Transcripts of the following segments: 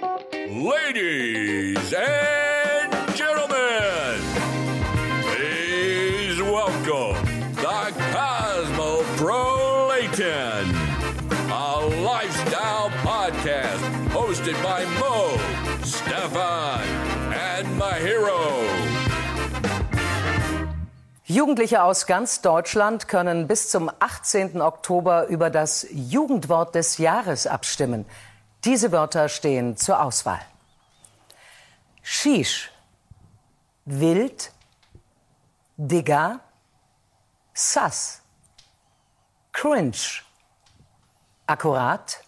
Ladies and gentlemen, please welcome the Cosmopolitan, a lifestyle podcast hosted by Mo, Stefan, and Mahiro. Jugendliche aus ganz Deutschland können bis zum 18. Oktober über das Jugendwort des Jahres abstimmen. Diese Wörter stehen zur Auswahl. Shish, wild, Digga, sass, cringe, akkurat,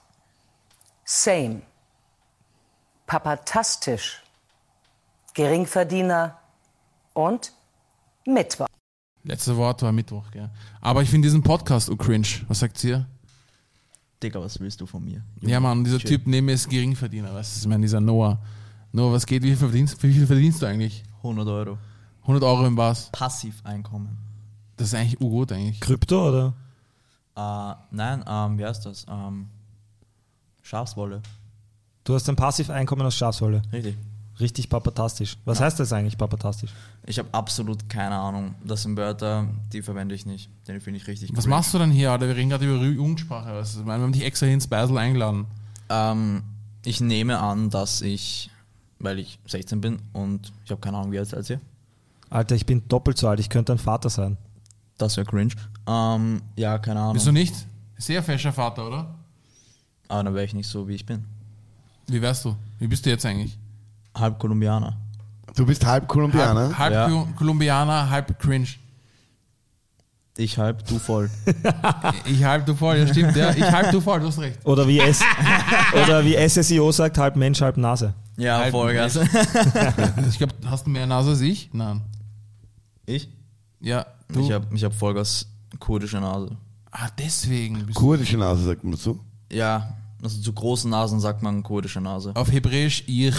same, papatastisch, Geringverdiener und Mittwoch. Letzte Wort war Mittwoch, gell. Aber ich finde diesen Podcast so cringe. Was sagt ihr? Digga, was willst du von mir? Ja, Mann, dieser Shit. Typ neben mir ist Geringverdiener. Weißt du, ich meine, dieser Noah. Noah, was geht? Wie viel verdienst, wie viel verdienst du eigentlich? 100 Euro. 100 Euro im was? Passiveinkommen. Das ist eigentlich urgut eigentlich. Krypto oder? Äh, nein, ähm, wie heißt das? Ähm, Schafswolle. Du hast ein Passiveinkommen aus Schafswolle. Richtig. Richtig papatastisch. Was heißt das eigentlich, papatastisch? Ich habe absolut keine Ahnung. Das sind Wörter, die verwende ich nicht. Den finde ich richtig Was cringe. machst du denn hier, Alter? Wir reden gerade über Jugendsprache. Du? Meine, Wir haben dich extra hier ins Beisel eingeladen. Ähm, ich nehme an, dass ich, weil ich 16 bin und ich habe keine Ahnung, wie alt als ihr. Alter, ich bin doppelt so alt, ich könnte ein Vater sein. Das wäre cringe. Ähm, ja, keine Ahnung. Wieso nicht? Sehr fescher Vater, oder? Aber dann wäre ich nicht so, wie ich bin. Wie wärst du? Wie bist du jetzt eigentlich? Halb Kolumbianer. Du bist halb Kolumbianer. Halb, halb Ja. Ko- Kolumbianer, halb cringe. Ich halb, du voll. Ich halb du voll, ja stimmt, ja. Ich halb du voll, du hast recht. Oder wie, S oder wie SSIO sagt, halb Mensch, halb Nase. ja, Halb Vollgas. Ich glaube, hast du mehr Nase als ich? Nein. Ich? Ja, du. Ich habe ich hab Vollgas kurdische Nase. ah, deswegen. Bist du Kurdische Nase, sagt man dazu. Ja, also zu großen Nasen sagt man kurdische Nase. auf Hebräisch ich.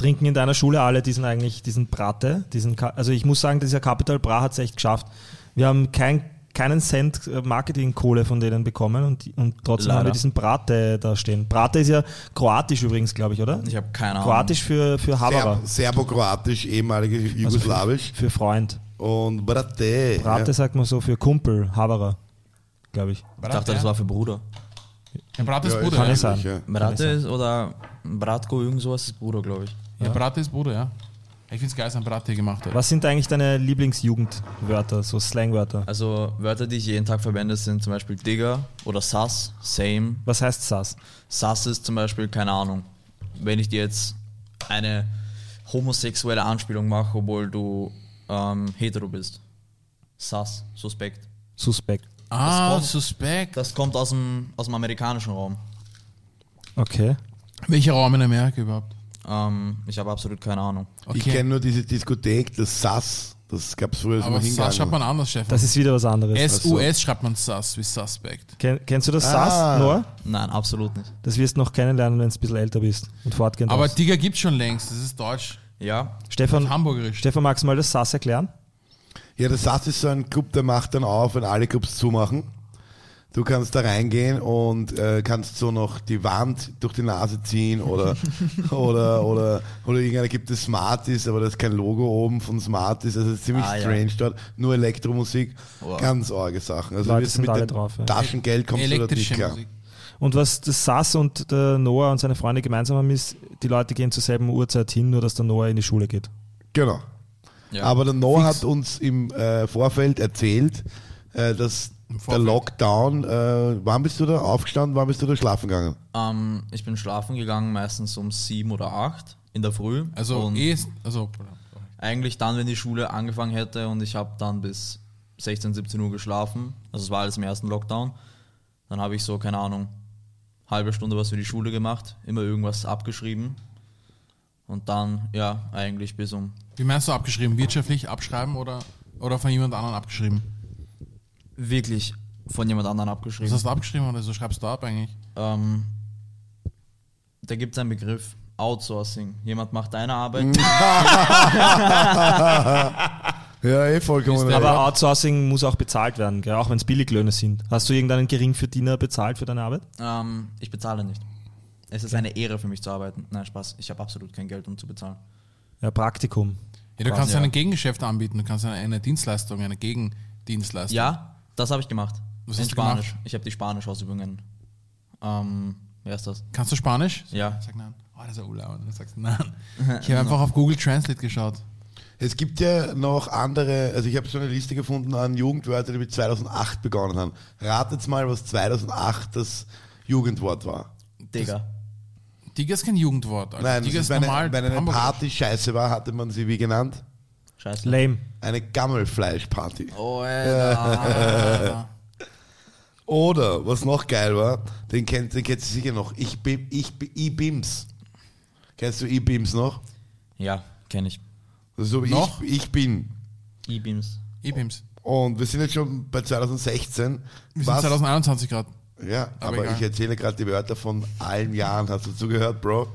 Trinken in deiner Schule alle diesen eigentlich, diesen Brate? Diesen, also ich muss sagen, dieser Capital Bra hat es echt geschafft. Wir haben kein, keinen Cent äh, Marketingkohle von denen bekommen und, und trotzdem haben wir Leider. diesen Brate da stehen. Brate ist ja kroatisch übrigens, glaube ich, oder? Ich habe keine Ahnung. Kroatisch für, für Havara, Serb Serbo-Kroatisch, ehemalige Jugoslawisch. für Freund. Und Brate. Brate ja. sagt man so für Kumpel, Havara, glaube ich. Ich dachte, das war für Bruder. Ja, Brat ist Ja, Bruder. kann Ja, es sein. Ja. Brate ist oder Bratko, irgend sowas ist Bruder, glaube ich. Ja Brat ist Bruder, ja. Ich finde es geil, dass ein Brat hier gemacht hat. Was sind eigentlich deine Lieblingsjugendwörter, so Slangwörter? Also Wörter, die ich jeden Tag verwende, sind zum Beispiel Digger oder Sass, Same. Was heißt Sass? Sass ist zum Beispiel, keine Ahnung, wenn ich dir jetzt eine homosexuelle Anspielung mache, obwohl du ähm, hetero bist. Sass, suspekt. Suspekt. ah, kommt- suspekt. Das kommt aus dem, aus dem amerikanischen Raum. Okay. Welcher Raum in Amerika überhaupt? Ähm, ich habe absolut keine Ahnung. Ich Okay. kenne nur diese Diskothek, das SAS. Das gab es früher so Aber mal Sass schreibt man anders, Chef. Das ist wieder was anderes. S-U-S schreibt man Sass wie Suspect. Ken, kennst du das Ah. Sass, Noah? Nein, absolut nicht. Das wirst du noch kennenlernen, wenn du ein bisschen älter bist und fortgehend Aber. Digger gibt's schon längst, das ist deutsch. Ja, Stefan, Hamburgerisch. Stefan, magst du mal das Sass erklären? Ja, das SAS ist so ein Club, der macht dann auf, wenn alle Clubs zumachen. Du kannst da reingehen und äh, kannst so noch die Wand durch die Nase ziehen oder oder oder oder irgendeiner gibt es Smarties, aber da ist kein Logo oben von Smarties, also es ist ziemlich Ah, ja. strange dort. Nur Elektromusik, Wow. ganz arge Sachen. Also Leute sind mit alle drauf, ja. Taschengeld kommst du dort nicht klar. Musik. Und was das Sass und der Noah und seine Freunde gemeinsam haben, ist, die Leute gehen zur selben Uhrzeit hin, nur dass der Noah in die Schule geht. Genau. ja. Aber der Noah Fix. hat uns im äh, Vorfeld erzählt, äh, dass der. Lockdown, äh, wann bist du da aufgestanden, wann bist du da schlafen gegangen? ähm, ich bin schlafen gegangen, meistens um sieben oder acht in der Früh. Also und eh, also eigentlich dann, wenn die Schule angefangen hätte und ich habe dann bis 16, 17 Uhr geschlafen. Also es war alles im ersten Lockdown. Dann habe ich so, keine Ahnung, halbe Stunde was für die Schule gemacht, immer irgendwas abgeschrieben. Und dann, ja, eigentlich bis um wie meinst du abgeschrieben? Wirtschaftlich abschreiben oder, oder von jemand anderem abgeschrieben? Wirklich von jemand anderem Was abgeschrieben. hast du abgeschrieben oder so schreibst du ab eigentlich? Ähm, da gibt es einen Begriff, Outsourcing. Jemand macht deine Arbeit. Ja, eh vollkommen. Aber Outsourcing muss auch bezahlt werden, gell? auch wenn es Billiglöhne sind. Hast du irgendeinen Geringverdiener bezahlt für deine Arbeit? ähm, ich bezahle nicht. Es ist eine Ehre für mich zu arbeiten. Nein, Spaß. Ich habe absolut kein Geld, um zu bezahlen. Ja, Praktikum. Ja, du Quasi, kannst ja. ein Gegengeschäft anbieten, du kannst eine, eine Dienstleistung, eine Gegendienstleistung. Ja, das habe ich gemacht. Was In hast du Spanisch. gemacht? Ich habe die Spanisch-Ausübungen. Ähm, wer ist das? Kannst du Spanisch? Ja. Sag nein. Oh, das ist ja urlaub. Du sagst nein. Ich habe einfach auf Google Translate geschaut. Es gibt ja noch andere, also ich habe so eine Liste gefunden an Jugendwörtern, die mit 2008 begonnen haben. Ratet mal, was 2008 das Jugendwort war. Digga. Digga ist kein Jugendwort. Also Nein, Digga ist ist, wenn, normal. eine, wenn eine. Party scheiße war, hatte man sie wie genannt? Scheiße. Lame. Eine Gammelfleischparty. Oh, Alter. Oder, was noch geil war, den kennt, den kennt ihr sicher noch, ich bin, ich bin, I-Bims. Kennst du I-Bims noch? ja, kenne ich. Also so Noch? Ich, ich bin. E-Beams. E-Beams. Und wir sind jetzt schon bei 2016. Wir sind Was- 2021 gerade. Ja, Aber aber, ich erzähle gerade die Wörter von allen Jahren. Hast du zugehört, Bro?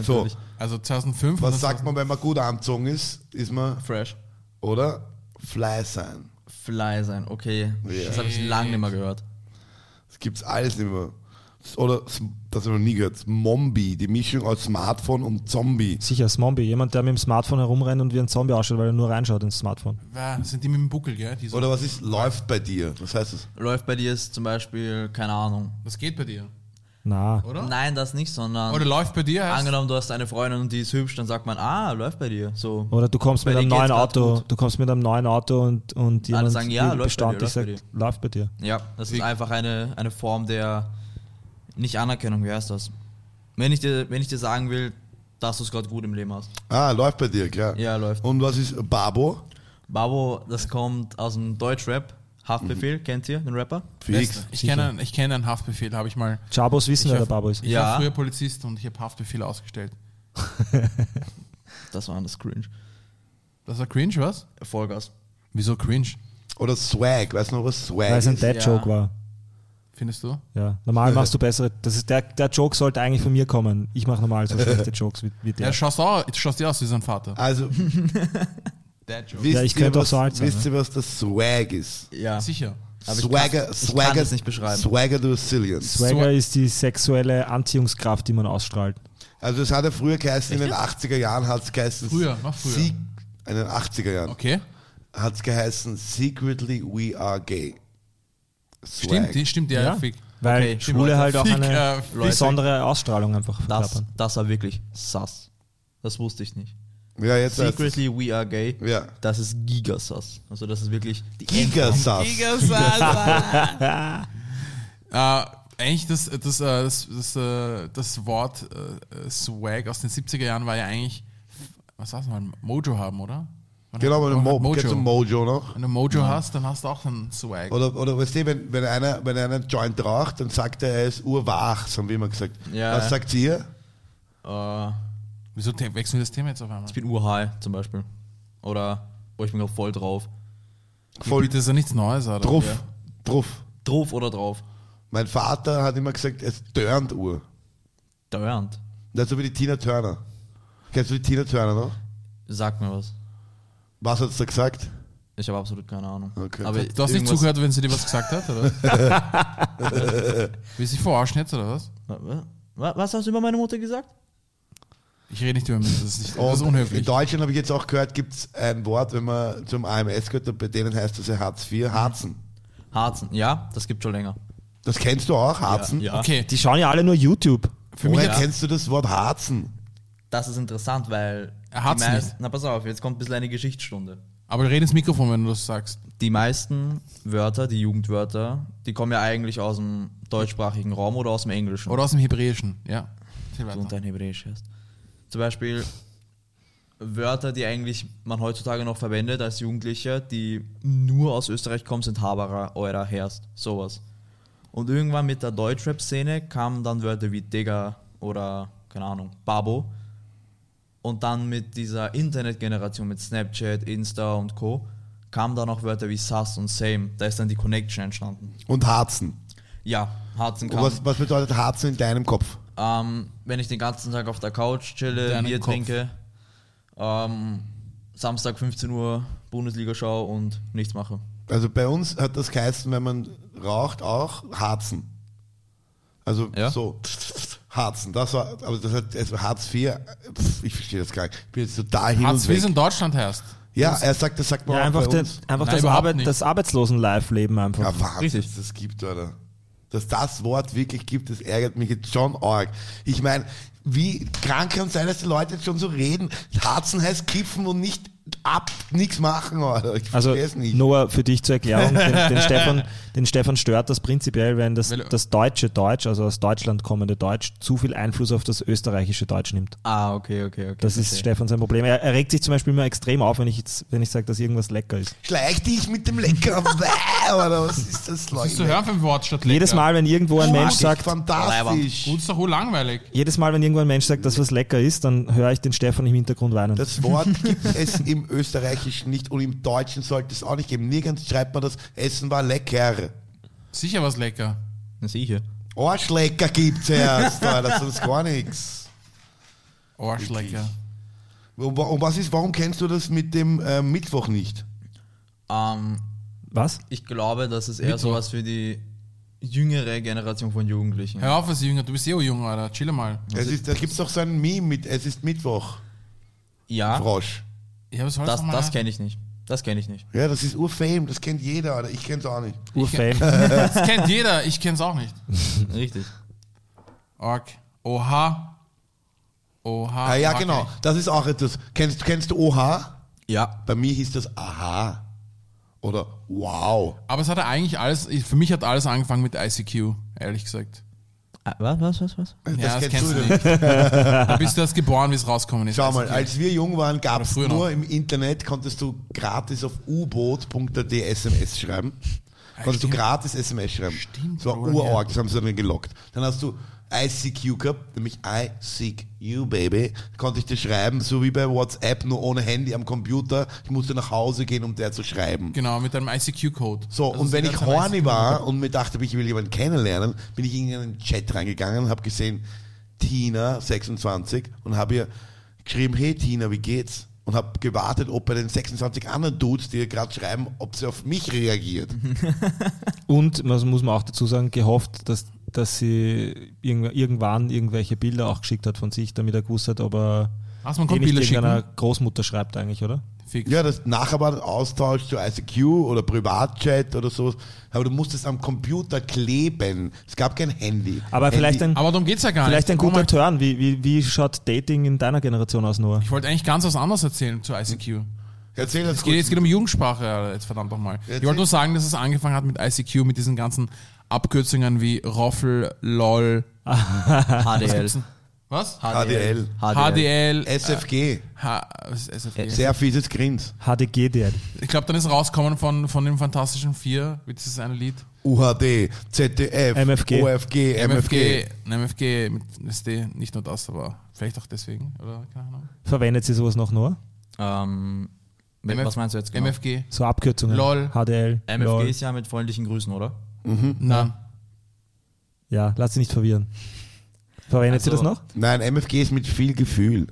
So, Natürlich. Also 2005. was sagt man, wenn man gut angezogen ist? Ist man, Fresh. oder? Fly sein. Fly sein, okay. Ja. Das habe ich lange nicht mehr gehört. Das gibt's alles nicht mehr. Oder, das habe ich noch nie gehört, Mombi, die Mischung aus Smartphone und Zombie. Sicher, Zombie. Jemand, der mit dem Smartphone herumrennt und wie ein Zombie ausschaut, weil er nur reinschaut ins Smartphone. Wer- Das sind die mit dem Buckel, gell? Die so, Oder was ist, läuft bei dir? Was heißt das? Läuft bei dir ist zum Beispiel, keine Ahnung. das geht bei dir, Na. oder? Nein, das nicht, sondern. Oder läuft bei dir heißt, Angenommen, du hast eine Freundin und die ist hübsch, dann sagt man, ah, läuft bei dir. So. Oder du kommst Bei mit einem neuen Auto, gut. du kommst mit einem neuen Auto und, und jemand sagen, ja, läuft bei dir, läuft sagt, läuft bei dir. Ja, das Wie- ist einfach eine, eine Form der nicht Anerkennung, wie heißt das? Wenn ich dir, wenn ich dir sagen will, dass du es gerade gut im Leben hast. Ah, läuft bei dir, klar. Ja, läuft. Und was ist Babo? Babo, das kommt aus dem Deutschrap. Haftbefehl, kennt ihr den Rapper? Fix. Ich kenne einen, ich kenne einen Haftbefehl, habe ich mal. Chabos wissen, wer der Babo ist. Ich Ja. war früher Polizist und ich habe Haftbefehle ausgestellt. Das war das Cringe. Das war cringe, was? Vollgas. Wieso cringe? Oder Swag, weißt du noch, was Swag Weil es ein ist? Dad-Joke Ja. war. Findest du? Ja. Normal machst du bessere. Das ist der, der Joke sollte eigentlich von mir kommen. Ich mache normal so schlechte Jokes wie, wie Ja, der. schaust auch, schaust dir aus wie sein Vater. Also, Dad Joke. wisst, Ja, ich ihr, könnte auch was, so alt sein, wisst ihr, was das Swag ist? Ja. Sicher. Aber ich Swagger, kann- ich Swagger, kann das nicht beschreiben. Swagger du Zillion. Swagger ist die sexuelle Anziehungskraft, die man ausstrahlt. Also es hat ja früher geheißen, in den 80er Jahren hat es geheißen. Früher, noch früher. Sie- in den 80er Jahren Okay. hat es geheißen, secretly we are gay. Swag. Stimmt, die, stimmt, ja, Ja. Fick. Weil Okay, Schwule Leute, halt auch Fick, eine äh, besondere Ausstrahlung einfach Das, verkörpern. das war wirklich sass. Das wusste ich nicht. Ja, jetzt. Secretly we are gay. Ja. Das ist Gigasass. Also das ist wirklich die Gigasass. Äh, eigentlich das, das, äh, das, das, äh, das Wort äh, Swag aus den 70er Jahren war ja eigentlich, was sagst du mal, Mojo haben, oder? Man Genau, wenn du Mo kennst du Mojo noch? Wenn du Mojo hast, dann hast du auch einen Swag. Oder, oder weißt du, wenn, wenn, einer, wenn einer einen Joint raucht, dann sagt er, er ist urwach, so haben wir immer gesagt. Ja. Was sagt ihr? Äh, Wieso wechseln wir das Thema jetzt auf einmal? ich bin urhigh zum Beispiel. Oder, oh, ich bin gerade voll drauf. Voll Bitte ist ja nichts Neues, oder? drauf. Ja. Drauf. Drauf oder drauf? Mein Vater hat immer gesagt, es turnt Uhr. Dauernd. Das ist so wie die Tina Turner. Kennst du die Tina Turner noch? Sag mir was. Was hat sie da gesagt? Ich habe absolut keine Ahnung. Okay. Aber Du hast nicht zugehört, wenn sie dir was gesagt hat, oder? Will sie verarschen jetzt, oder was? Wa- wa- Was hast du über meine Mutter gesagt? Ich rede nicht über mich, das ist, nicht, das ist unhöflich. In Deutschland habe ich jetzt auch gehört, gibt es ein Wort, wenn man zum AMS gehört, bei denen heißt das ja Hartz IV, Harzen. Harzen. Ja, das gibt schon länger. Das kennst du auch, Harzen? Ja. Okay, Die schauen ja alle nur YouTube. für mich Woher jetzt, kennst du das Wort Harzen? Das ist interessant, weil. Er hat's die meist- nicht. Na, pass auf, jetzt kommt ein bisschen eine Geschichtsstunde. aber red ins Mikrofon, wenn du das sagst. Die meisten Wörter, die Jugendwörter, die kommen ja eigentlich aus dem deutschsprachigen Raum oder aus dem Englischen. Oder aus dem Hebräischen, ja. Und dein Hebräisch heißt. Zum Beispiel Wörter, die eigentlich man heutzutage noch verwendet als Jugendlicher, die nur aus Österreich kommen, sind Haberer, Eurer, Herst, sowas. Und irgendwann mit der Deutschrap-Szene kamen dann Wörter wie Digger oder, keine Ahnung, Babo. Und dann mit dieser Internetgeneration, mit Snapchat, Insta und Co., kamen dann auch Wörter wie Sus und Same. Da ist dann die Connection entstanden. Und Harzen. Ja, Harzen Und kam. was, was bedeutet Harzen in deinem Kopf? Ähm, wenn ich den ganzen Tag auf der Couch chille, Deinen Bier Kopf. trinke, ähm, Samstag 15 Uhr Bundesliga schaue und nichts mache. Also bei uns hat das geheißen, wenn man raucht, auch Harzen. Also Ja? so Harzen, das war, aber das hat, also Hartz IV, pf, ich verstehe das gar nicht. Ich bin jetzt total hin Hartz es weg. in Deutschland heißt. Ja, er sagt, das sagt man Ja, auch einfach, bei der, uns. einfach Nein, das, Arbeit, nicht. das Arbeitslosen-Live-Leben einfach. Ja, Wahnsinn, Richtig. das gibt, Alter. Dass das Wort wirklich gibt, das ärgert mich jetzt schon arg. Ich meine, wie krank kann es sein, dass die Leute jetzt schon so reden? Harzen heißt kiffen und nicht ab, nichts machen, Alter. Ich Also verstehe es nicht. Noah, für dich zur Erklärung, den, den, Stefan, den Stefan stört das prinzipiell, wenn das, das deutsche Deutsch, also aus Deutschland kommende Deutsch, zu viel Einfluss auf das österreichische Deutsch nimmt. Ah, okay, okay, okay. Das ist verstehe. Stefan sein Problem. Er, er regt sich zum Beispiel immer extrem auf, wenn ich, jetzt, wenn ich sage, dass irgendwas lecker ist. Schleich dich mit dem Lecker. Alter, was ist das, Leute? Musst du hören vom Wort statt lecker. Jedes Mal, wenn irgendwo ein Mensch sagt, fantastisch. Gut, ist doch wohl langweilig. jedes Mal, wenn irgendwo ein Mensch sagt, dass was lecker ist, dann höre ich den Stefan im Hintergrund weinen. Das Wort gibt es im Österreichischen nicht und im Deutschen sollte es auch nicht geben. Nirgends schreibt man das, Essen war lecker. Sicher was lecker. Na, sicher. Arschlecker gibt's erst, Alter, sonst gar nichts. Arschlecker. Und, und was ist, warum kennst du das mit dem äh, Mittwoch nicht? Ähm, was? ich glaube, das ist eher Mittwoch. sowas für die jüngere Generation von Jugendlichen. Hör auf, als Jünger. Du bist eh auch jung, Alter. Chill mal. Es ist, da gibt's doch so ein Meme mit, es ist Mittwoch, Ja, Frosch. Ja, was das, noch mal das kenne ich nicht. Das kenne ich nicht. Ja, das ist Urfame, das kennt jeder, Alter. Ich kenn's auch nicht. Urfame. Das kennt jeder. Ich kenn's auch nicht. Richtig. Org. Oha. Oha. Ah ja, Oha, genau. kenn Das ist auch etwas. Kennst, kennst du OH? Ja. Bei mir hieß das Aha. Oder Wow. Aber es hat eigentlich alles, für mich hat alles angefangen mit ICQ, ehrlich gesagt. Ah, Was, was, was, was? Das, ja, das kennst kennst du du nicht. da bist du erst geboren, wie es rausgekommen ist. Schau mal, ICQ. als wir jung waren, gab es früher nur noch. im Internet, konntest du gratis auf uboot.at SMS schreiben. Konntest du stimmt. gratis SMS schreiben. Stimmt, Das war urarg, das haben sie dann gelockt. Dann hast du ICQ gehabt, nämlich I seek you, baby. Konnte ich dir schreiben, so wie bei WhatsApp, nur ohne Handy am Computer. Ich musste nach Hause gehen, um der zu schreiben. Genau, mit einem ICQ-Code. So, Also und wenn ich horny war und mir dachte, ich will jemanden kennenlernen, bin ich in einen Chat reingegangen und habe gesehen, Tina, 26, und habe ihr geschrieben, hey Tina, wie geht's? Und habe gewartet, ob bei den 26 anderen Dudes, die ihr gerade schreiben, ob sie auf mich reagiert. Und man muss man auch dazu sagen, gehofft, dass, dass sie irgendw- irgendwann irgendwelche Bilder auch geschickt hat von sich, damit er gewusst hat, ob er Was, man kann nicht Bilder schicken? Großmutter schreibt eigentlich, oder? Fix. Ja, das nachher war der Austausch zu ICQ oder Privatchat oder sowas, aber du musstest am Computer kleben. Es gab kein Handy. Aber Handy, vielleicht ein, Aber darum geht's ja gar vielleicht ein nicht. Guck guter mal, Turn. Wie, wie, wie schaut Dating in deiner Generation aus, Noah? Ich wollte eigentlich ganz was anderes erzählen zu ICQ. Erzähl das Es geht, es geht um Jugendsprache, Alter, jetzt verdammt nochmal. Ich wollte nur sagen, dass es angefangen hat mit ICQ, mit diesen ganzen Abkürzungen wie Roffel, LOL. HDL. Was? HDL. HDL. SFG. H was ist SFG? Sehr fieses Grins. HDG, der. Ich glaube, dann ist rausgekommen von, von dem Fantastischen Vier, wie dieses eine Lied. UHD, ZDF, MFG. OFG, MFG. MFG, MFG mit SD, nicht nur das, aber vielleicht auch deswegen, oder? Keine Ahnung. Verwendet sie sowas noch, Noah? Ähm, MF was meinst du jetzt genau? MFG. So Abkürzungen? Lol. HDL. MFG Lol. ist ja mit freundlichen Grüßen, oder? Nein. Ja, lass sie nicht verwirren. Verwendet sie das Also- noch? Nein, MFG ist mit viel Gefühl.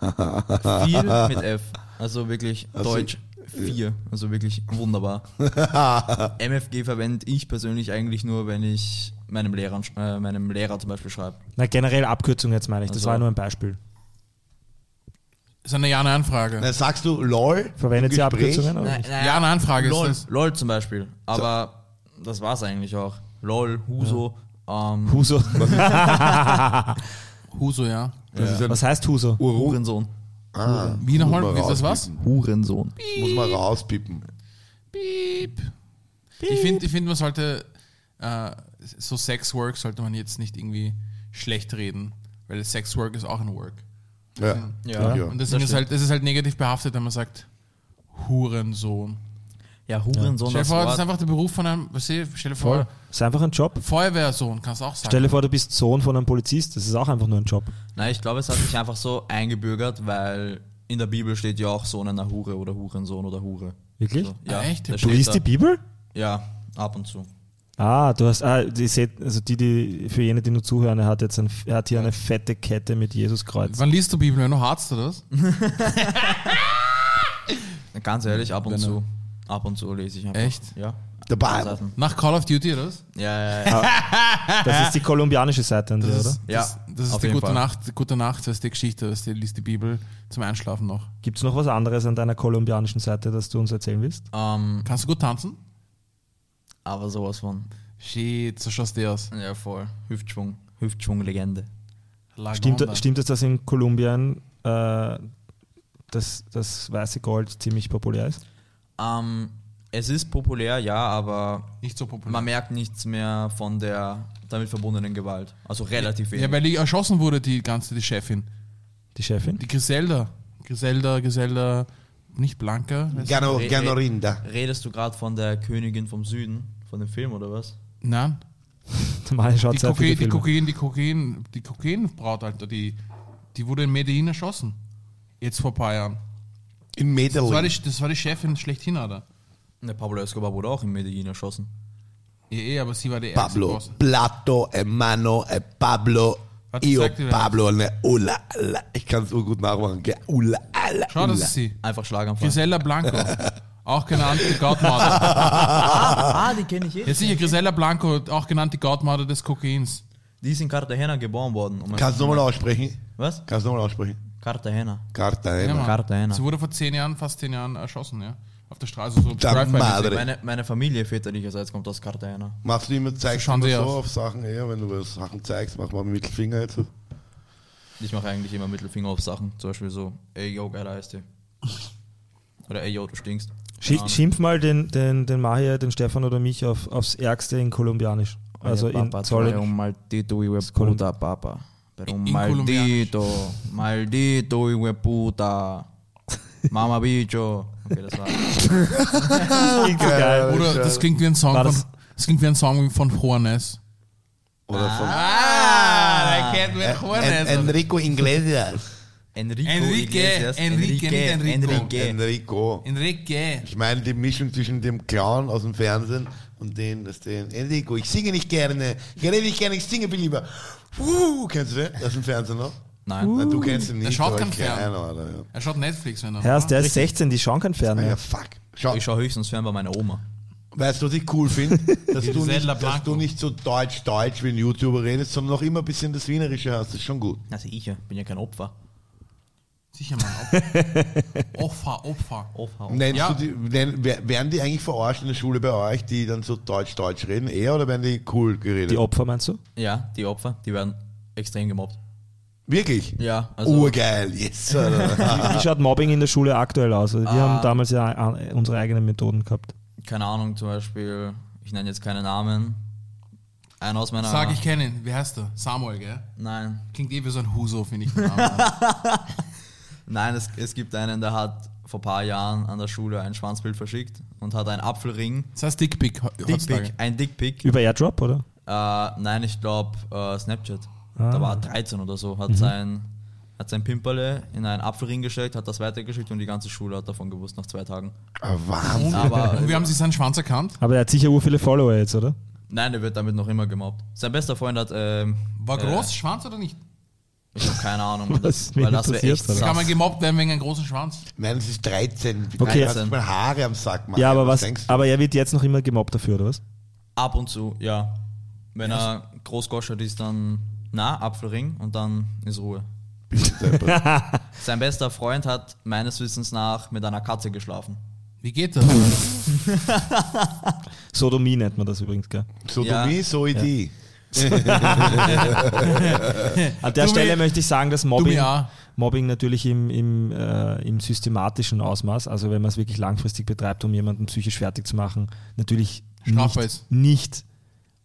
Viel mit F. Also wirklich Also- Deutsch 4. Also wirklich wunderbar. MFG verwende ich persönlich eigentlich nur, wenn ich meinem Lehrer, äh, meinem Lehrer zum Beispiel schreibe. Na, generell Abkürzungen jetzt meine ich. Das Also- war nur ein Beispiel. Ist eine Ja-Nein-Frage. Dann sagst du LOL. Verwendet sie? Abkürzungen? Oder nicht? Ja-Nein-Frage ist LOL, das. LOL zum Beispiel. Aber das war's eigentlich auch. LOL, Huso. Ähm, Huso. Huso, ja. Das ist ein Was heißt Huso? Hurensohn. Ah, Wie nochmal? muss man Ist das was? Hurensohn. Muss man rauspippen. Piep. Ich finde, ich find, man sollte äh, so Sexwork sollte man jetzt nicht irgendwie schlecht reden, weil Sexwork ist auch ein Work. Ja. Ja. Ja. Und deswegen das ist halt, das ist halt negativ behaftet, wenn man sagt Hurensohn. Ja, Hurensohn, Stell dir vor, das ist einfach der Beruf von einem, was ich, stell dir vor, Voll. Ist einfach ein Job. Feuerwehrsohn, kannst du auch sagen. Stell dir vor, du bist Sohn von einem Polizist. Das ist auch einfach nur ein Job. Nein, ich glaube, es hat sich einfach so eingebürgert, weil in der Bibel steht ja auch Sohn einer Hure oder Hurensohn oder Hure. Wirklich? So, ja, Ah, echt? Du liest die Bibel? Ja, ab und zu. Ah, du hast, ah, die seht, also die, die, für jene, die nur zuhören, er hat jetzt ein, er hat hier eine fette Kette mit Jesuskreuz. Wann liest du Bibel? Wenn du harzt oder das? Ganz ehrlich, ab und zu. Ab und zu lese ich einfach. Echt? Ja. Seiten. Nach Call of Duty, oder was? Ja, ja, ja. Das ist die kolumbianische Seite Das oder? ist, Ja, das, das ist auf die jeden gute Fall. Nacht, gute Nacht, das ist die Geschichte, das die liest die Bibel zum Einschlafen noch. Gibt es noch was anderes an deiner kolumbianischen Seite, das du uns erzählen willst? ähm, Kannst du gut tanzen? Aber sowas von. Shit, so schaust du aus. Ja, voll. Hüftschwung. Hüftschwung-Legende. Stimmt, stimmt es, dass in Kolumbien äh, das, das weiße Gold ziemlich populär ist? Ähm, es ist populär, ja, aber Nicht so populär. man merkt nichts mehr von der damit verbundenen Gewalt. Also relativ wenig. ja, weil die erschossen wurde, die ganze, die Chefin. Die Chefin? Die Griselda. Griselda, Griselda, nicht Blanca. Gano, Re- Ganorinda. Redest du gerade von der Königin vom Süden, von dem Film oder was? Nein. Mann schaut Die Kokain, die. Kokain, die Kokain, die Kokainbraut, Alter, die, die wurde in Medellin erschossen. Jetzt vor ein paar Jahren. In Das war Medellin. die, das war die Chefin schlechthin, oder? Der Pablo Escobar wurde auch in Medellin erschossen. Ja, eh, aber sie war die Pablo, Boss. Plato, Hermano, eh, Pablo, Warte, io das. Pablo, ne, ula, la. Ich kann es so gut nachmachen? Ula, la, Schau, das ula. ist sie. Einfach Schlaganfall. Grisella Blanco. auch genannt die Godmother. ah, die kenne ich eh. Ja, sicher, Grisella Blanco, auch genannt die Godmother des Kokains. Die ist in Cartagena geboren worden. Um Kannst du nochmal aussprechen? Was? Kannst du nochmal aussprechen? Cartagena. Carta, Ja. Cartagena. Sie wurde vor zehn Jahren, fast zehn Jahren erschossen, ja. Auf der Straße, so Da. Madre. Meine, meine Familie väterlicherseits kommt aus Cartagena. Machst du immer, zeigst du immer so auf Sachen, ja, wenn du Sachen zeigst, mach mal mit Mittelfinger jetzt. Ich mache eigentlich immer Mittelfinger auf Sachen. Zum Beispiel so, ey yo, geiler Eistee. Oder ey yo, du stinkst. Schi schimpf mal den, den, den Mahir, den Stefan oder mich auf, aufs Ärgste in Kolumbianisch. Also in Zoll. maldito hijo puta, papa. Pero In- maldito, maldito hijo de puta. Mama bicho. Okay, das war. Geil. Oder das klingt wie ein Song War von, das- das klingt wie ein Song von Juanes. Oder von Ah, der kennt wie En- Enrico Iglesias. Enrico Enrique, Iglesias. Enrique, nicht Enrico. Enrique. Enrico. Enrique. Ich meine die Mischung zwischen dem Clown aus dem Fernsehen und den, das den Enrico. Ich singe nicht gerne. Ich rede nicht gerne, ich singe viel lieber. Uh, kennst du den? Aus dem Fernsehen noch? Nein. Nein, du kennst ihn nicht. Er schaut kein ich kenn Fern. ihn, Alter, ja. Er schaut Netflix, wenn er. Herr, der ist 16, die schauen kein Ah, Fern ja, fuck. Schau, Ich schaue höchstens fern bei meiner Oma. weißt du, was ich cool finde? Dass, du nicht, Gisela dass du nicht so deutsch-deutsch wie ein YouTuber redest, sondern noch immer ein bisschen das Wienerische hast. Das ist schon gut. Also ich ja, bin ja kein Opfer. Sicher, Mann. Opfer, Opfer. Opfer. Nennst Ja. du die, nenn, wer- werden die eigentlich verarscht in der Schule bei euch, die dann so deutsch-deutsch reden? Eher oder werden die cool geredet? Die Opfer meinst du? Ja, die Opfer, die werden extrem gemobbt. Wirklich? Ja, also Urgeil, yes. Wie schaut Mobbing in der Schule aktuell aus? Wir Ah. haben damals ja äh, unsere eigenen Methoden gehabt. keine Ahnung, zum Beispiel, ich nenne jetzt keine Namen. Einer aus meiner. Sag, ich kenne ihn. Wie heißt er? Samuel, gell? Nein. Klingt eh wie so ein Huso, finde ich. den Namen. Nein, es, es gibt einen, der hat vor ein paar Jahren an der Schule ein Schwanzbild verschickt und hat einen Apfelring. Das heißt Dickpick. Dickpick, ein Dickpick. Über Airdrop, oder? Äh, nein, ich glaube äh, Snapchat. Ah. Da war er 13 oder so, Mhm. hat sein hat sein Pimperle in einen Apfelring gesteckt, hat das weitergeschickt und die ganze Schule hat davon gewusst nach zwei Tagen. Ah, Wahnsinn. Aber Und wie haben sie seinen Schwanz erkannt? Aber er hat sicher ur viele Follower jetzt, oder? nein, der wird damit noch immer gemobbt. Sein bester Freund hat ähm, War äh, groß, Schwanz oder nicht? Ich habe keine Ahnung, Was das, weil das wäre echt hat. Kann man gemobbt werden wegen einem großen Schwanz? Nein, es ist 13. Okay. Hast nicht mal Haare am Sack machen. Ja, aber was? denkst du? Aber er wird jetzt noch immer gemobbt dafür, oder was? Ab und zu, ja. Wenn er großgoschert ist, dann na, Apfelring und dann ist Ruhe. Sein bester Freund hat meines Wissens nach mit einer Katze geschlafen. Wie geht das? Sodomie nennt man das übrigens, gell? Sodomie, Ja. so Idee. An der Du Stelle möchte ich sagen, dass Mobbing. Mobbing natürlich im, im, äh, im systematischen Ausmaß, also wenn man es wirklich langfristig betreibt, um jemanden psychisch fertig zu machen, natürlich Strafbar nicht, ist. nicht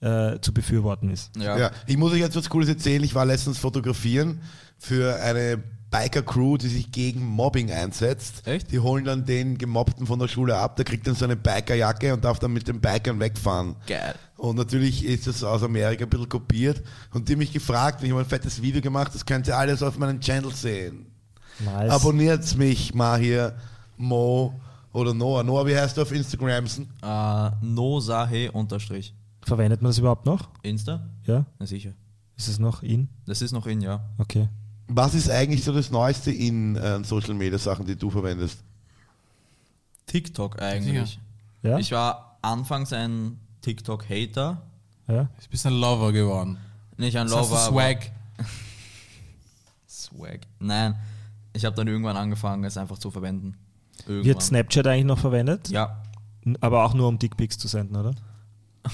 äh, zu befürworten ist. Ja. Ja, ich muss euch jetzt was Cooles erzählen. Ich war letztens fotografieren für eine Biker-Crew, die sich gegen Mobbing einsetzt. Echt? Die holen dann den Gemobbten von der Schule ab, der kriegt dann so eine Bikerjacke und darf dann mit den Bikern wegfahren. Geil. Und natürlich ist das aus Amerika ein bisschen kopiert. Und die haben mich gefragt, und ich habe ein fettes Video gemacht, das könnt ihr alles auf meinem Channel sehen. Nice. Abonniert mich mal hier, Mo oder Noah. Noah, wie heißt du auf Instagram? Äh, no Sahe unterstrich. Verwendet man das überhaupt noch? Insta? Ja? Na sicher. Ist es noch in? Das ist noch in, ja. Okay. Was ist eigentlich so das Neueste in äh, Social Media Sachen, die du verwendest? TikTok eigentlich. Ja? Ich war anfangs ein TikTok-Hater. Ja? Du bist ein Lover geworden. Nicht ein Das Lover, du aber- Swag. Swag. Nein, ich habe dann irgendwann angefangen, es einfach zu verwenden. Irgendwann. Wird Snapchat eigentlich noch verwendet? Ja. Aber auch nur um Dickpics zu senden, oder?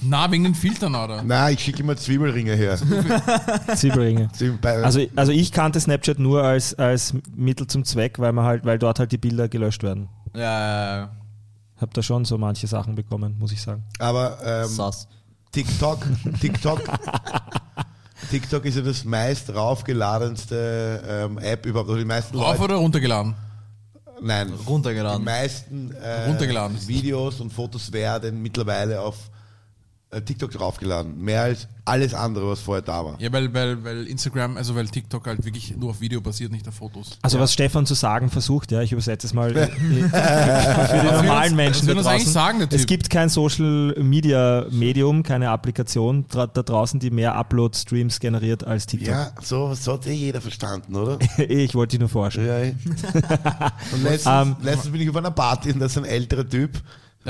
Na, wegen den Filtern, oder? Nein, ich schicke immer Zwiebelringe her. Zwiebelringe. Also, also ich kannte Snapchat nur als, als Mittel zum Zweck, weil man halt, weil dort halt die Bilder gelöscht werden. Ja, ja, ja. Hab da schon so manche Sachen bekommen, muss ich sagen. aber ähm. TikTok, TikTok, TikTok ist ja das meist raufgeladenste ähm, App überhaupt. Oder die meisten Rauf Leute, oder runtergeladen? nein, Runtergeladen. die meisten äh, Runtergeladen. Videos und Fotos werden mittlerweile auf TikTok draufgeladen. Mehr als alles andere, was vorher da war. Ja, weil, weil, weil Instagram, also weil TikTok halt wirklich nur auf Video basiert, nicht auf Fotos. Also was Stefan zu sagen versucht, ja, ich übersetze es mal für die normalen uns- Menschen was will da draußen. sagen, der Typ? Es gibt kein Social Media Medium, keine Applikation da draußen, die mehr Upload-Streams generiert als TikTok. Ja, so, so hat eh jeder verstanden, oder? ich wollte dich nur forschen. Ja. eh. Und letztens, Ähm, letztens bin ich auf einer Party und da ist ein älterer Typ.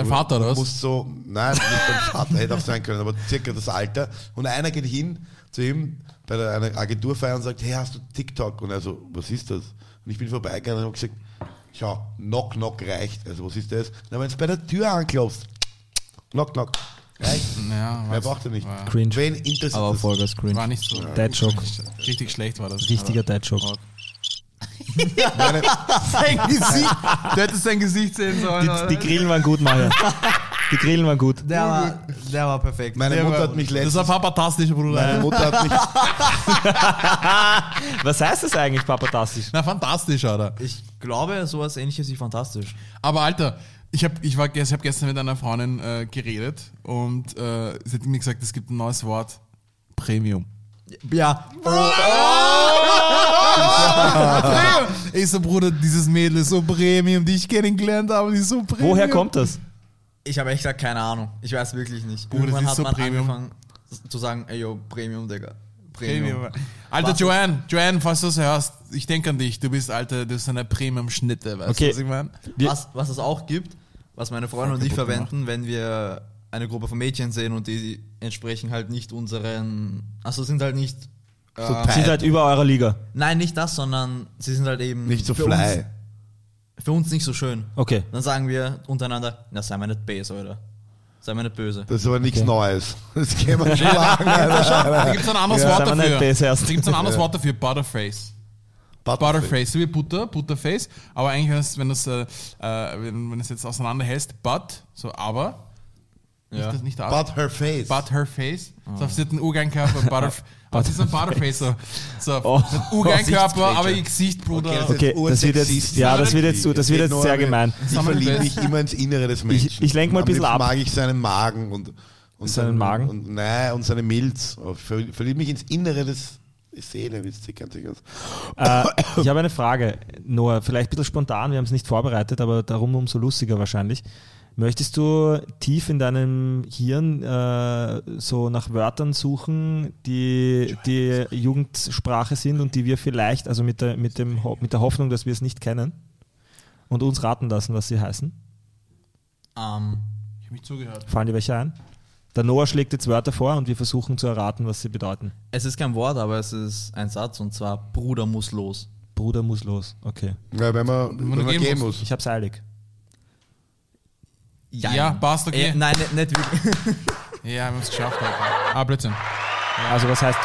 Der Vater, oder was? Muss so, nein, nicht der Vater, hätte auch sein können, aber circa das Alter. Und einer geht hin zu ihm bei der, einer Agenturfeier und sagt, hey, hast du TikTok? Und er so, was ist das? Und ich bin vorbeigegangen und habe gesagt, schau, Knock Knock reicht. Also was ist das? Na, wenn du bei der Tür anklopfst, Knock Knock, reicht. Ja, Mehr weiß- braucht er nicht. War, Cringe. Wen interessiert Aber? Vollgas Screen. war nicht so. Dead Joke. Richtig schlecht war das. Richtiger Dead-Joke. Meine, Sein Gesicht. Du hättest sein Gesicht sehen sollen. Die, die Grillen waren gut, Maja. Die Grillen waren gut. Der war, der war perfekt. meine Mutter hat mich Das letztens, war fantastisch, Bruder. meine Mutter hat mich, Was heißt das eigentlich, papatastisch? Na, fantastisch, Alter. ich glaube, sowas ähnliches wie fantastisch. Aber Alter, ich habe ich war, ich hab gestern mit einer Freundin äh, geredet und äh, sie hat mir gesagt, es gibt ein neues Wort. Premium. Ja. Ich so, Bruder, dieses Mädel ist so Premium, die ich kennengelernt habe, die ist so Premium. Woher kommt das? Ich habe echt gesagt, keine Ahnung. Ich weiß wirklich nicht. Bruder, Irgendwann das hat ist so man Premium. angefangen zu sagen, ey yo, Premium, Digga. Premium. Alter, Was- Joanne, Joanne, falls du das hörst, ich denke an dich. Du bist, Alter, du bist eine Premium-Schnitte, weißt Okay. du, was ich meine? Was, was es auch gibt, was meine Freunde und ich verwenden, wenn wir eine Gruppe von Mädchen sehen und die entsprechen halt nicht unseren, also sind halt nicht, So Sind halt über eurer Liga. nein, nicht das, sondern sie sind halt eben nicht so für fly. Uns, für uns nicht so schön. Okay. Dann sagen wir untereinander, na sei mal nicht base, oder? Sei mal nicht böse. Das ist aber nichts Okay. Neues. Das kann man schon sagen. Da gibt es ein anderes Ja. Wort dafür. Da gibt es ein anderes Wort dafür, Butterface. Butterface, so wie Butter, Butterface. Aber eigentlich, wenn es, wenn es, äh, äh, wenn, wenn jetzt auseinanderhältst, but, so aber, Ja. nicht, das- nicht aber, But her face. but her face. So auf den Urgeinkörper, Butter, aber es ist ein Butterface, so, so Oh. Urgeinkörper, aber ihr Gesicht, Bruder. Okay, das Okay, ist das wird jetzt, ja, das wird jetzt, das wird jetzt sehr gemein. Ich verliebe mich immer ins Innere des Menschen. ich lenk mal ein bisschen ab. mag ich seinen Magen und, und Seinen Magen? Und, nein, und seine Milz. Ich ver- verliebe mich ins Innere des Seele, sich ganz ganz. Äh, ich habe eine Frage, Noah, vielleicht ein bisschen spontan, wir haben es nicht vorbereitet, aber darum umso lustiger wahrscheinlich. Möchtest du tief in deinem Hirn äh, so nach Wörtern suchen, die, die Jugendsprache sind und die wir vielleicht, also mit der, mit, dem, mit der Hoffnung, dass wir es nicht kennen und uns raten lassen, was sie heißen? Ähm, Ich habe mich zugehört. Fallen dir welche ein? Der Noah schlägt jetzt Wörter vor und wir versuchen zu erraten, was sie bedeuten. es ist kein Wort, aber es ist ein Satz und zwar Bruder muss los. Bruder muss los. Okay. Ja, wenn man, wenn man gehen gehen muss. muss. Ich hab's eilig. Ja, passt, okay. Äh, nein, nicht, nicht wirklich. Ja, wir haben es geschafft. Alter. Ah, Blödsinn. Also was heißt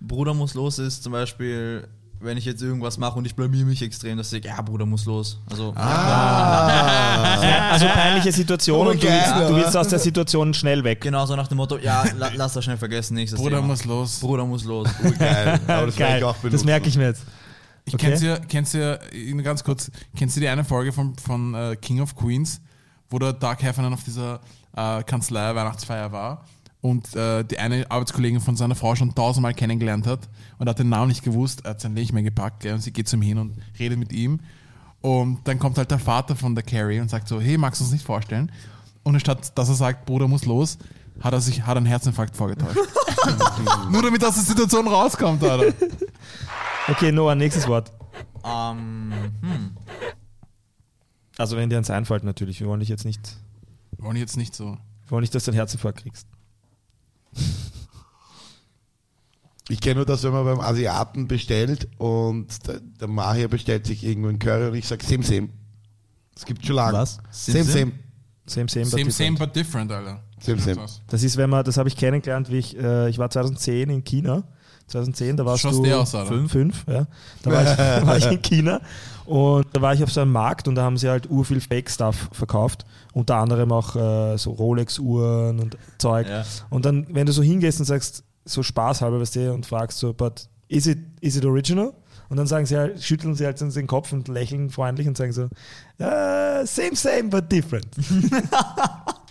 Bruder muss los ist zum Beispiel, wenn ich jetzt irgendwas mache und ich blamier mich extrem, dass ich, ja, Bruder muss los. Also, Also peinliche Situation Oh, und du willst, du willst aus der Situation schnell weg. genau so nach dem Motto, ja, la, lass das schnell vergessen, nächstes Bruder Thema. muss los. Bruder muss los. Geil. Aber das Geil, ich auch das merke ich mir jetzt. Ich Okay. kennst du, kennst du, ganz kurz, kennst du die eine Folge von, von äh, King of Queens, wo der Doug Heffernan auf dieser äh, Kanzlei Weihnachtsfeier war und äh, die eine Arbeitskollegin von seiner Frau schon tausendmal kennengelernt hat und hat den Namen nicht gewusst, er hat sein Leben gepackt gell, und sie geht zu ihm hin und redet mit ihm und dann kommt halt der Vater von der Carrie und sagt so, hey, magst du uns nicht vorstellen? Und anstatt, dass er sagt, Bruder muss los, hat er sich hat einen Herzinfarkt vorgetäuscht. Nur damit aus der Situation rauskommt, Alter. Okay, Noah, nächstes Wort. ähm, hm. Also wenn dir eins einfällt natürlich, wir wollen dich jetzt nicht... Wollen jetzt nicht so. Wollen nicht, dass du einen Herzinfarkt kriegst. Ich kenne nur das, wenn man beim Asiaten bestellt und der, der Mahir bestellt sich irgendwo einen Curry und ich sage Sim Sim. Es gibt schon lange. Was? Sim Sim. Same, same, but Same, different. same, but different, Alter. Same, same. Das. Das ist, wenn man, das habe ich kennengelernt, wie ich, äh, ich war 2010 in China. 2010, da warst Schaust du der aus, oder? fünf, fünf, ja. Da war ich, war ich in China und da war ich auf so einem Markt und da haben sie halt urviel Fake-Stuff verkauft. Unter anderem auch äh, so Rolex-Uhren und Zeug. Ja. Und dann, wenn du so hingehst und sagst, so spaßhalber, weißt du, und fragst so, but is it, is it original? Und dann sagen sie halt, schütteln sie halt so den Kopf und lächeln freundlich und sagen so, äh, same, same, but different.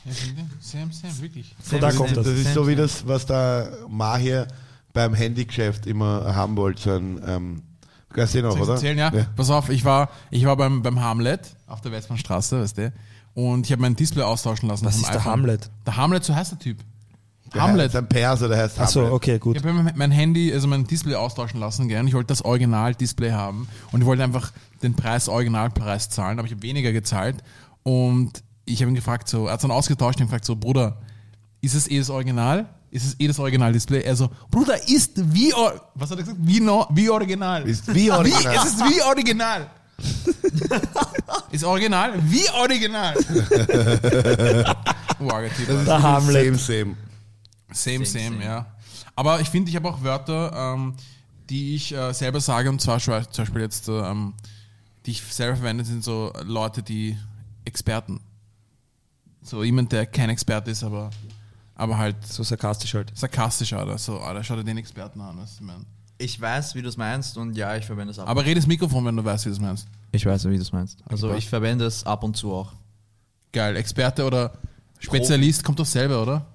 Ja, Same, same, wirklich. Von da kommt Das das. ist so wie das, was der Mahir beim Handygeschäft immer haben wollte. So ein, ähm, du kannst auch, Soll ich's oder? erzählen, ja? Pass auf, ich war, ich war beim, beim Hamlet auf der Westbahnstraße, weißt du, und ich habe mein Display austauschen lassen. Was ist der. Hamlet? Der Hamlet, so heißt der Typ. Der Hamlet. Heißt ein Perser, der heißt Achso, Hamlet. okay, gut. Ich habe mein, mein Handy, also mein Display austauschen lassen, gern. Ich wollte das Original-Display haben und ich wollte einfach den Preis, Originalpreis zahlen, aber ich habe weniger gezahlt und ich habe ihn gefragt, so, er hat dann ausgetauscht und gefragt, so, Bruder, ist es eh das Original? Ist es eh das Original-Display? Er so, Bruder, ist wie, or was hat er gesagt? Wie, no, wie Original. Ist wie original. Wie, es ist wie Original. ist Original? Wie Original. Wow, Das ist Der Hamlet. Same, same. Same, same, ja. Aber ich finde, ich habe auch Wörter, ähm, die ich äh, selber sage, und zwar zum Beispiel jetzt, äh, ähm, die ich selber verwende, sind so Leute, die Experten. So jemand, der kein Experte ist, aber, aber halt So sarkastisch halt. sarkastisch, oder so, Alter, schau dir den Experten an, was ich meine. Ich weiß, wie du es meinst und ja, ich verwende es ab. Aber red ins Mikrofon, wenn du weißt, wie du es meinst. ich weiß, wie du es meinst. Also Okay. ich verwende es ab und zu auch. Geil, Experte oder Spezialist, kommt doch selber, oder?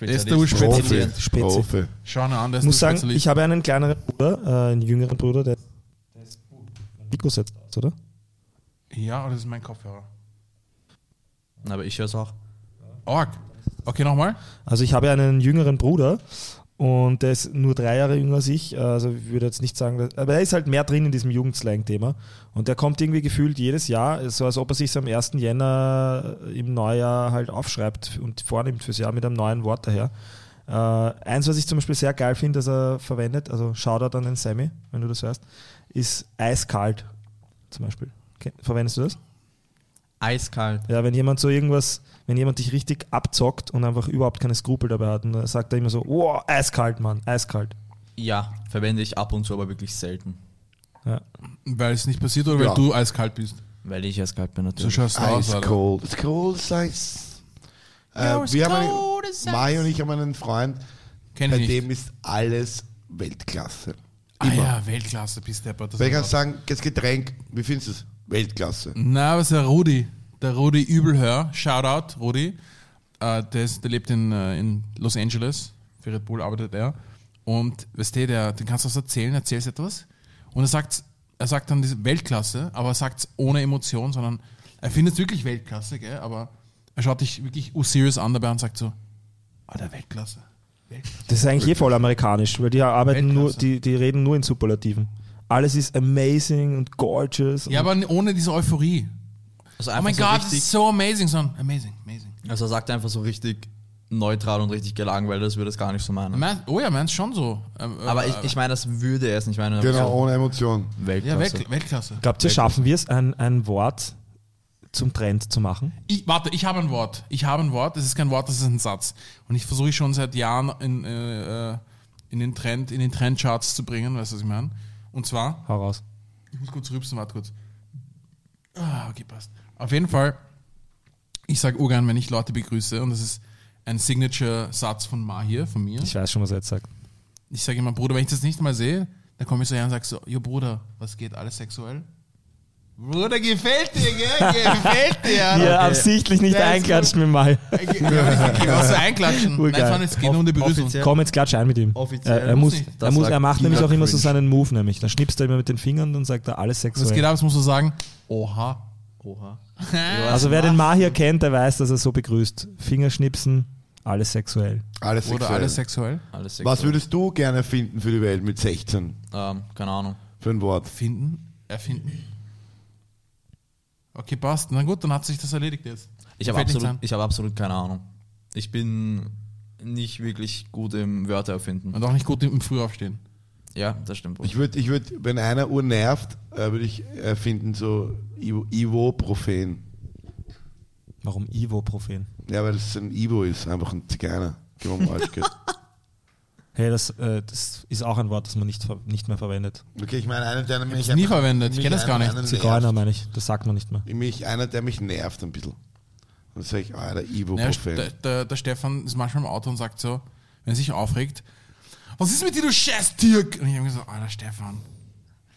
Der ist der Spezialist. Profi. Spezialist. Spezi. Profi. Schau an, der ist Ich muss sagen, Spezialist. ich habe einen kleineren Bruder, äh, einen jüngeren Bruder, der, der ist Mikro setzt aus, oder? ja, oder das ist mein Kopfhörer. Aber ich höre es auch. Org. Okay, nochmal. Also ich habe einen jüngeren Bruder und der ist nur drei Jahre jünger als ich. Also ich würde jetzt nicht sagen, dass, aber er ist halt mehr drin in diesem Jugendslang-Thema. Und der kommt irgendwie gefühlt jedes Jahr, so als ob er sich am 1. Jänner im Neujahr halt aufschreibt und vornimmt fürs Jahr mit einem neuen Wort daher. Äh, eins, was ich zum Beispiel sehr geil finde, dass er verwendet, also Shoutout an den Sammy, wenn du das hörst, ist eiskalt zum Beispiel. Okay. Verwendest du das? Eiskalt. Ja, wenn jemand so irgendwas, wenn jemand dich richtig abzockt und einfach überhaupt keine Skrupel dabei hat, dann sagt er immer so, oh, eiskalt, Mann, eiskalt. Ja, verwende ich ab und zu, aber wirklich selten. Ja. Weil es nicht passiert oder Ja. weil du eiskalt bist. Weil ich eiskalt bin So natürlich. schaust du aus, Alter. cold. It's cold as ice. Äh, wir haben einen, Mai und ich haben einen Freund, Kenn bei dem ist alles Weltklasse. Ah ja, Weltklasse, bist Weil ich kann sagen, das Getränk, wie findest du es? Weltklasse. Na, aber es ist der Rudi. Der Rudi Übelhör. Shoutout, Rudi. Äh, der, ist, der lebt in, äh, in Los Angeles. Für Red Bull arbeitet er. Und weißt du, der, den kannst du was erzählen, erzählst etwas. Und er sagt, er sagt dann diese Weltklasse, aber er sagt es ohne Emotion, sondern er findet es wirklich Weltklasse, gell? aber er schaut dich wirklich serious an dabei und sagt so, ah, der Weltklasse. Weltklasse. Das ist eigentlich eh voll amerikanisch, weil die arbeiten nur, Weltklasse. die, die reden nur in Superlativen. Alles ist amazing und gorgeous. Ja, und aber ohne diese Euphorie. Also Oh mein so Gott, das richtig, ist so amazing, sondern amazing, amazing. Also er sagt einfach so richtig neutral und richtig gelangweilt, das würde es gar nicht so meinen. Mein, oh ja, meinst schon so. Ähm, Aber äh, ich, ich meine, das würde er es nicht meinen. Genau, ohne Emotion. Ja, Weltklasse. Welt, Weltklasse. Glaubt ihr, schaffen wir es, ein, ein Wort zum Trend zu machen? Ich, warte, ich habe ein Wort. Ich habe ein Wort. Das ist kein Wort, das ist ein Satz. Und ich versuche schon seit Jahren in, äh, äh, in den Trend, in den Trendcharts zu bringen, weißt du, was ich meine? Und zwar, Hau raus. ich muss kurz rübsen, warte kurz. Ah, okay, passt. Auf jeden Fall, ich sage urgern, wenn ich Leute begrüße, und das ist ein Signature-Satz von Mahir, von mir. Ich weiß schon, was er jetzt sagt. Ich sage immer, Bruder, wenn ich das nicht mal sehe, dann komme ich so her und sage so, jo Bruder, was geht, alles sexuell? Bruder, gefällt dir, gell? Gefällt dir. Ja, absichtlich nicht einklatschen mit Mai. Was einklatschen. Nein, geht nur um die Begrüßung. Komm, jetzt klatsch ein mit ihm. Offiziell er, er muss, er, Das muss, er macht nämlich auch immer so seinen Move, nämlich. Dann schnipst er immer mit den Fingern und sagt er alles Das geht sexuell. ab, jetzt musst du sagen, oha. Oha. Also wer den Mahir kennt, der weiß, dass er so begrüßt. Fingerschnipsen, alles sexuell. Alles Oder sexuell. alles sexuell. Alles sexuell. Was würdest du gerne finden für die Welt mit 16? Ähm, keine Ahnung. Für ein Wort. Finden, erfinden. Okay, passt. Na gut, dann hat sich das erledigt jetzt. Ich habe absolut, ich hab absolut keine Ahnung. Ich bin nicht wirklich gut im Wörter erfinden. Und auch nicht gut im Frühaufstehen. Ja, das stimmt. Ich würde, ich würd, wenn einer Uhr nervt, äh, würde ich erfinden so Ivo- Ivo-Profen. Warum Ivo-Profen? Ja, weil das ein Ivo ist, einfach ein Zigeuner. Mal. Hey, das, äh, das ist auch ein Wort, das man nicht, nicht mehr verwendet. Okay, ich meine einer, der mich hab's nie verwendet. Ich mich kenn das gar nicht. einer Zigeuner meine ich, das sagt man nicht mehr. Mich, einer, der mich nervt ein bisschen. Dann sage ich, ah, der Ja, Ivo-Profen. der, der, der Stefan ist manchmal im Auto und sagt so, wenn er sich aufregt, was ist mit dir, du scheiß Türk? Und ich habe mir gesagt, Alter Stefan.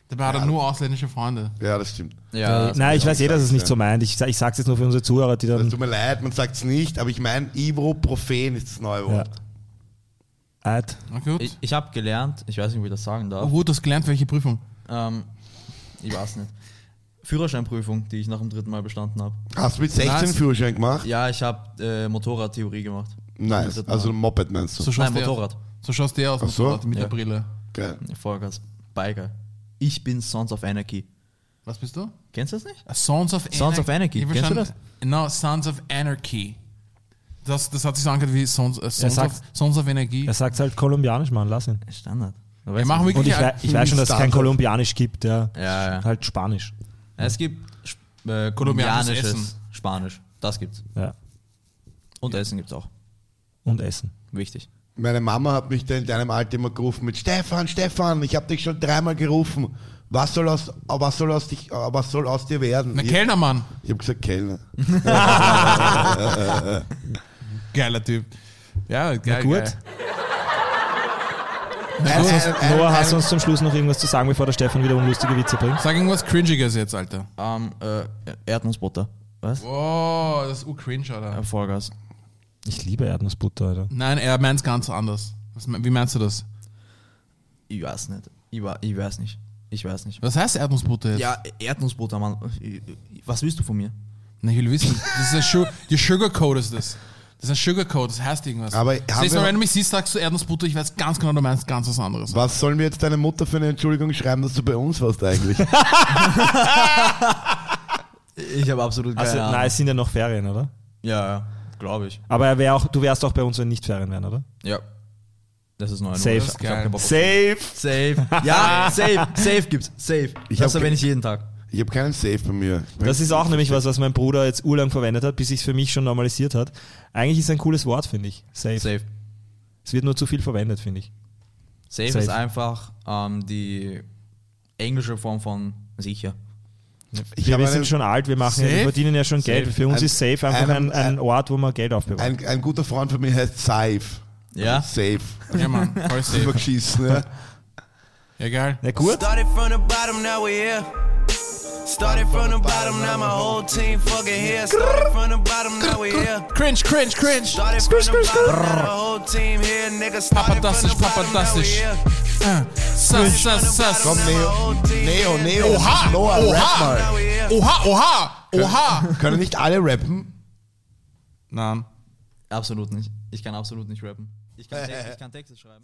Dabei hat er nur ausländische Freunde. ja, das stimmt. ja, das Nein, ich weiß eh, dass es nicht ja. so meint. Ich, ich sage es jetzt nur für unsere Zuhörer, die Es dann. tut mir leid, man sagt es nicht, aber ich meine, Ibuprofen ist das neue Ja. Wort. Alt. Gut. ich ich habe gelernt, ich weiß nicht, ob ich das sagen darf. oh, gut, du hast gelernt, welche Prüfung. Ähm, ich weiß nicht. Führerscheinprüfung, die ich nach dem dritten Mal bestanden habe. Hast du mit 16 Nice. Führerschein gemacht? Ja, ich habe äh, Motorradtheorie gemacht. Nice. Also ein Moped meinst du? So schaust Nein, der Motorrad. Aus. So schaust der aus Ach so? Motorrad mit Ja. der Brille. Geil. Vollgas. Biker. Ich bin Sons of Anarchy. Was bist du? Kennst du das nicht? A Sons of Anarchy. Sons of Anarchy. Ich Kennst du verstanden- No, Sons of Anarchy. Das, das hat sich so angehört wie Sons, äh, Sons, sagt- of, Sons of Energie. Er sagt halt kolumbianisch, Mann, lass ihn. Standard. Da Wir weißt machen wirklich Und ich, wei- ich weiß schon, dass es kein kolumbianisch gibt, ja. Ja, ja. Halt Spanisch. Es gibt sp- äh, Kolumbianisches Essen. Spanisch. Das gibt's. Ja. Und Essen gibt's auch. Und Essen. Wichtig. Meine Mama hat mich da in deinem Alter immer gerufen mit Stefan, Stefan, ich habe dich schon dreimal gerufen. Was soll aus, was soll aus, dich, was soll aus dir werden? Ich Kellnermann. ich habe gesagt Kellner. Geiler Typ. Ja, geil. Na gut. Geil. Ein- ein- ein- Noah, hast du uns zum Schluss noch irgendwas zu sagen, bevor der Stefan wieder unlustige Witze bringt? Sag irgendwas Cringiges jetzt, Alter. Ähm, äh, Erdnussbutter. Was? Oh, das ist u cringe, Alter. Äh, Vollgas. Ich liebe Erdnussbutter, Alter. Nein, er meint es ganz anders. Was, wie meinst du das? Ich weiß nicht. Ich, ich weiß nicht. Ich weiß nicht. Was heißt Erdnussbutter jetzt? Ja, Erdnussbutter, Mann. Was willst du von mir? Na, ich will wissen. Das ist ein Su die Sugarcoat ist das. Das ist ein Sugarcoat, das heißt irgendwas. Aber Mal, wir- wenn du mich siehst, sagst du Erdnussbutter, ich weiß ganz genau, du meinst ganz was anderes. Was soll mir jetzt deine Mutter für eine Entschuldigung schreiben, dass du bei uns warst eigentlich? Ich habe absolut keine Also, Ahnung. nein, es sind ja noch Ferien, oder? Ja, ja. Glaube ich. Aber er wär auch, du wärst auch bei uns, wenn nicht Ferien wären, oder? Ja. Das ist neu. Safe. Safe! Safe. Ja, safe. Safe gibt's. Safe. Ich das erwähne ich jeden Tag. Ich habe keinen Safe bei mir. Das ist auch nämlich was, was mein Bruder jetzt urlang verwendet hat, bis sich für mich schon normalisiert hat. Eigentlich ist es ein cooles Wort, finde ich. Safe. Safe. Es wird nur zu viel verwendet, finde ich. Safe, Safe. ist einfach ähm, die englische Form von sicher. Ich wir sind schon alt, wir machen, wir Safe? verdienen ja schon Geld. Für uns Ein- ist Safe einfach ein, ein- ein Ort, wo man Geld aufbewahrt. Ein, ein guter Freund von mir heißt Safe. Ja? Safe. Ja, Mann, voll ist immer safe. geschissen, ja. Geil. Na gut, Started from the bottom, now we here. Started from the bottom, now my whole team fucking here. Started from the bottom, now we here. Cringe, cringe, cringe. Started from the bottom, now the whole team here, nigga. Started from Papadastisch, the bottom, now we here. Sass, sass, sass. Komm, Neo. Neo, Neo. Oha, Noah, rap oha, oha, oha, oha. Können nicht alle rappen? Nein. Absolut nicht. Ich kann absolut nicht rappen. Ich kann, Text, ich kann Texte schreiben.